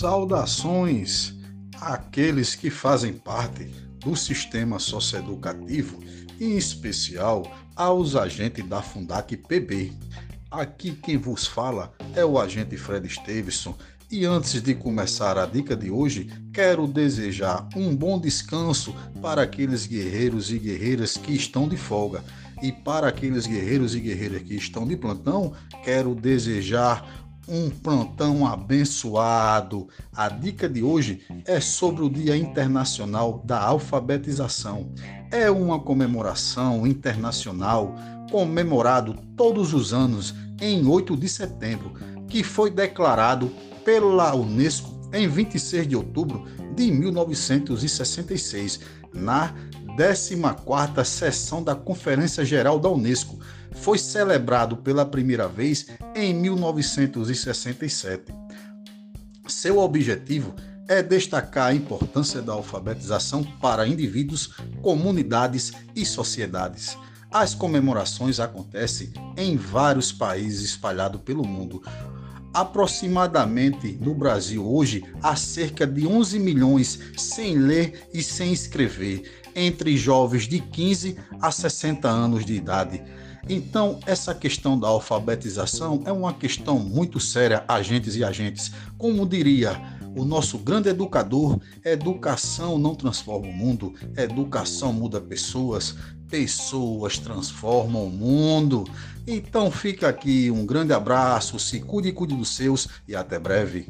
Saudações àqueles que fazem parte do sistema socioeducativo, em especial aos agentes da Fundac PB. Aqui quem vos fala é o agente Fred Stevenson. E antes de começar a dica de hoje, quero desejar um bom descanso para aqueles guerreiros e guerreiras que estão de folga. E para aqueles guerreiros e guerreiras que estão de plantão, quero desejar um plantão abençoado. A dica de hoje é sobre o Dia Internacional da Alfabetização. É uma comemoração internacional comemorado todos os anos em 8 de setembro, que foi declarado pela Unesco em 26 de outubro de 1966, na 14ª sessão da Conferência Geral da Unesco foi celebrado pela primeira vez em 1967. Seu objetivo é destacar a importância da alfabetização para indivíduos, comunidades e sociedades. As comemorações acontecem em vários países espalhados pelo mundo. Aproximadamente no Brasil hoje há cerca de 11 milhões sem ler e sem escrever, entre jovens de 15 a 60 anos de idade. Então, essa questão da alfabetização é uma questão muito séria, agentes e agentes. Como diria o nosso grande educador, educação não transforma o mundo, educação muda pessoas, pessoas transformam o mundo. Então fica aqui um grande abraço, se cuide e cuide dos seus e até breve.